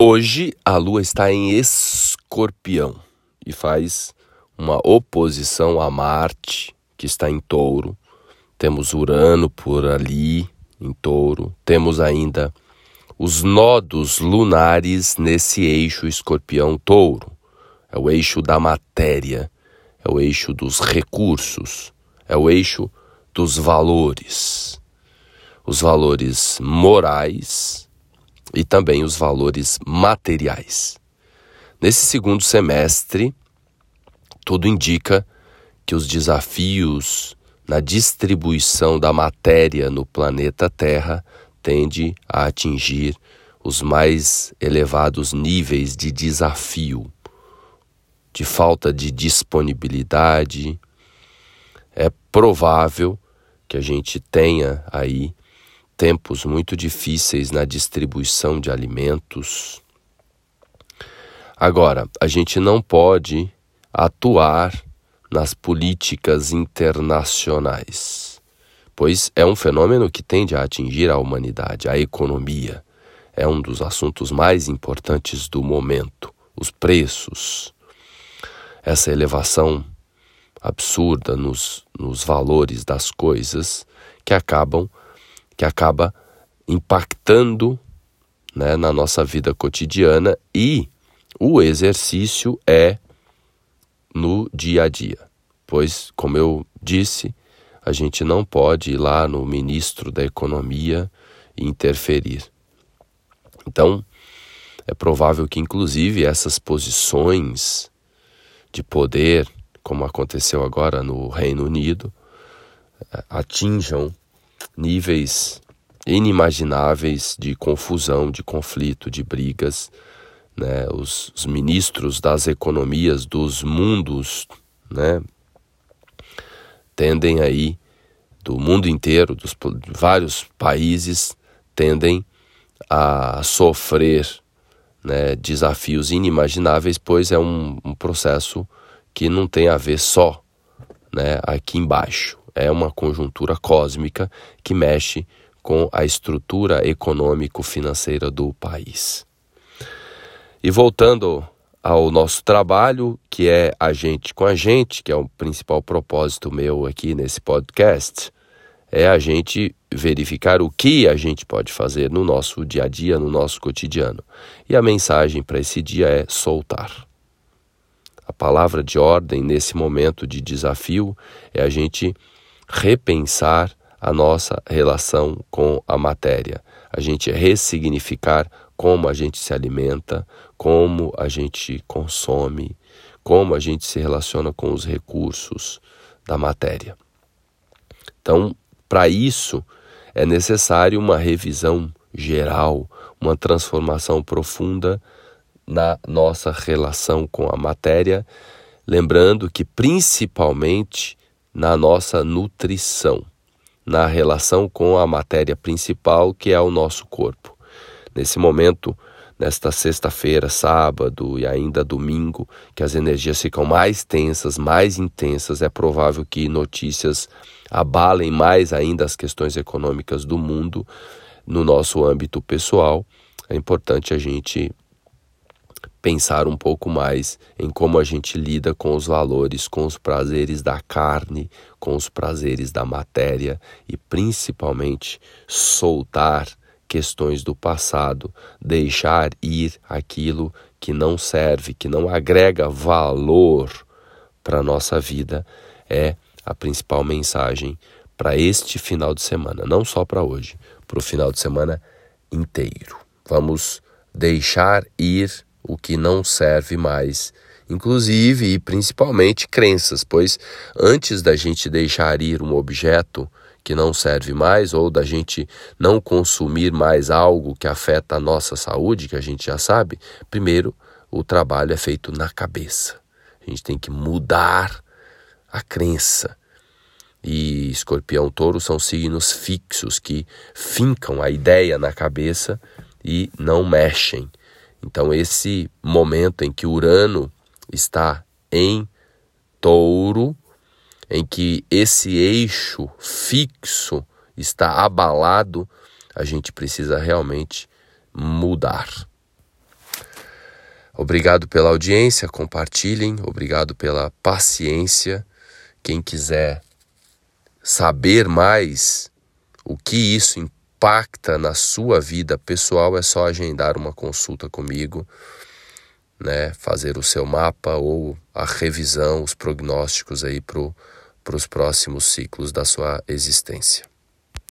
Hoje a Lua está em Escorpião e faz uma oposição a Marte, que está em Touro. Temos Urano por ali em Touro. Temos ainda os nodos lunares nesse eixo Escorpião-Touro. É o eixo da matéria, é o eixo dos recursos, é o eixo dos valores. Os valores morais e também os valores materiais. Nesse segundo semestre, tudo indica que os desafios na distribuição da matéria no planeta Terra tende a atingir os mais elevados níveis de desafio, de falta de disponibilidade. É provável que a gente tenha aí tempos muito difíceis na distribuição de alimentos. Agora, a gente não pode atuar nas políticas internacionais, pois é um fenômeno que tende a atingir a humanidade, a economia. É um dos assuntos mais importantes do momento. Os preços, essa elevação absurda nos, nos valores das coisas que acabam que acaba impactando né, na nossa vida cotidiana e o exercício é no dia a dia. Pois, como eu disse, a gente não pode ir lá no ministro da Economia e interferir. Então, é provável que, inclusive, essas posições de poder, como aconteceu agora no Reino Unido, atinjam níveis inimagináveis de confusão, de conflito, de brigas. Né? Os, os ministros das economias dos mundos né? tendem aí, do mundo inteiro, dos vários países, tendem a sofrer né, desafios inimagináveis, pois é um, um processo que não tem a ver só né, aqui embaixo é uma conjuntura cósmica que mexe com a estrutura econômico-financeira do país. E voltando ao nosso trabalho, que é a gente com a gente, que é o principal propósito meu aqui nesse podcast, é a gente verificar o que a gente pode fazer no nosso dia a dia, no nosso cotidiano. E a mensagem para esse dia é soltar. A palavra de ordem nesse momento de desafio é a gente repensar a nossa relação com a matéria, a gente ressignificar como a gente se alimenta, como a gente consome, como a gente se relaciona com os recursos da matéria. Então, para isso, é necessário uma revisão geral, uma transformação profunda na nossa relação com a matéria, lembrando que principalmente na nossa nutrição, na relação com a matéria principal que é o nosso corpo. Nesse momento, nesta sexta-feira, sábado e ainda domingo, que as energias ficam mais tensas, mais intensas, é provável que notícias abalem mais ainda as questões econômicas do mundo no nosso âmbito pessoal. É importante a gente pensar um pouco mais em como a gente lida com os valores, com os prazeres da carne, com os prazeres da matéria e principalmente soltar questões do passado, deixar ir aquilo que não serve, que não agrega valor para a nossa vida, é a principal mensagem para este final de semana, não só para hoje, para o final de semana inteiro. Vamos deixar ir o que não serve mais, inclusive e principalmente crenças, pois antes da gente deixar ir um objeto que não serve mais ou da gente não consumir mais algo que afeta a nossa saúde, que a gente já sabe, primeiro o trabalho é feito na cabeça. A gente tem que mudar a crença. E escorpião touro são signos fixos que fincam a ideia na cabeça e não mexem. Então, esse momento em que Urano está em touro, em que esse eixo fixo está abalado, a gente precisa realmente mudar. Obrigado pela audiência, compartilhem, obrigado pela paciência. Quem quiser saber mais o que isso impacta na sua vida pessoal, é só agendar uma consulta comigo, né? Fazer o seu mapa ou a revisão, os prognósticos aí para os próximos ciclos da sua existência.